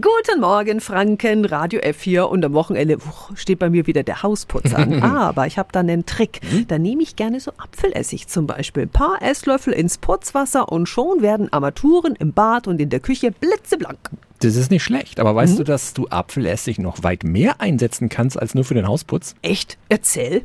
Guten Morgen, Franken, Radio F4 und am Wochenende uch, steht bei mir wieder der Hausputz an. Aber ich habe da einen Trick. Da nehme ich gerne so Apfelessig zum Beispiel. Ein paar Esslöffel ins Putzwasser und schon werden Armaturen im Bad und in der Küche blitzeblank. Das ist nicht schlecht, aber weißt du, dass du Apfelessig noch weit mehr einsetzen kannst als nur für den Hausputz? Echt? Erzähl.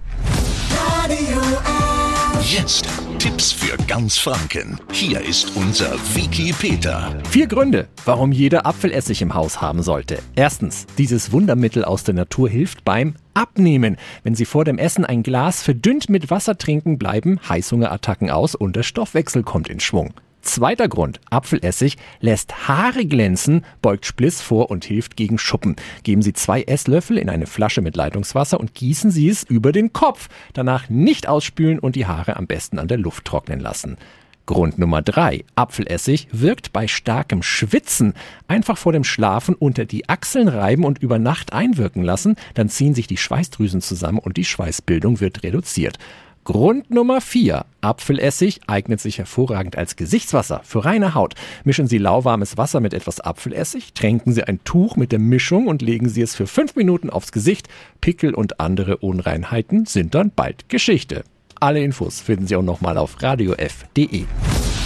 Jetzt Tipps für ganz Franken. Hier ist unser Wiki Peter. Vier Gründe, warum jeder Apfelessig im Haus haben sollte. Erstens, dieses Wundermittel aus der Natur hilft beim Abnehmen. Wenn Sie vor dem Essen ein Glas verdünnt mit Wasser trinken, bleiben Heißhungerattacken aus und der Stoffwechsel kommt in Schwung. Zweiter Grund, Apfelessig lässt Haare glänzen, beugt Spliss vor und hilft gegen Schuppen. Geben Sie zwei Esslöffel in eine Flasche mit Leitungswasser und gießen Sie es über den Kopf. Danach nicht ausspülen und die Haare am besten an der Luft trocknen lassen. Grund Nummer drei: Apfelessig wirkt bei starkem Schwitzen. Einfach vor dem Schlafen unter die Achseln reiben und über Nacht einwirken lassen, dann ziehen sich die Schweißdrüsen zusammen und die Schweißbildung wird reduziert. Grund Nummer 4. Apfelessig eignet sich hervorragend als Gesichtswasser für reine Haut. Mischen Sie lauwarmes Wasser mit etwas Apfelessig, tränken Sie ein Tuch mit der Mischung und legen Sie es für fünf Minuten aufs Gesicht. Pickel und andere Unreinheiten sind dann bald Geschichte. Alle Infos finden Sie auch nochmal auf radiof.de.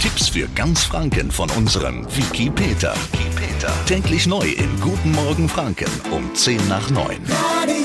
Tipps für ganz Franken von unserem Wiki Peter. Wiki Peter. Täglich neu in Guten Morgen Franken um 10 nach 9. Radio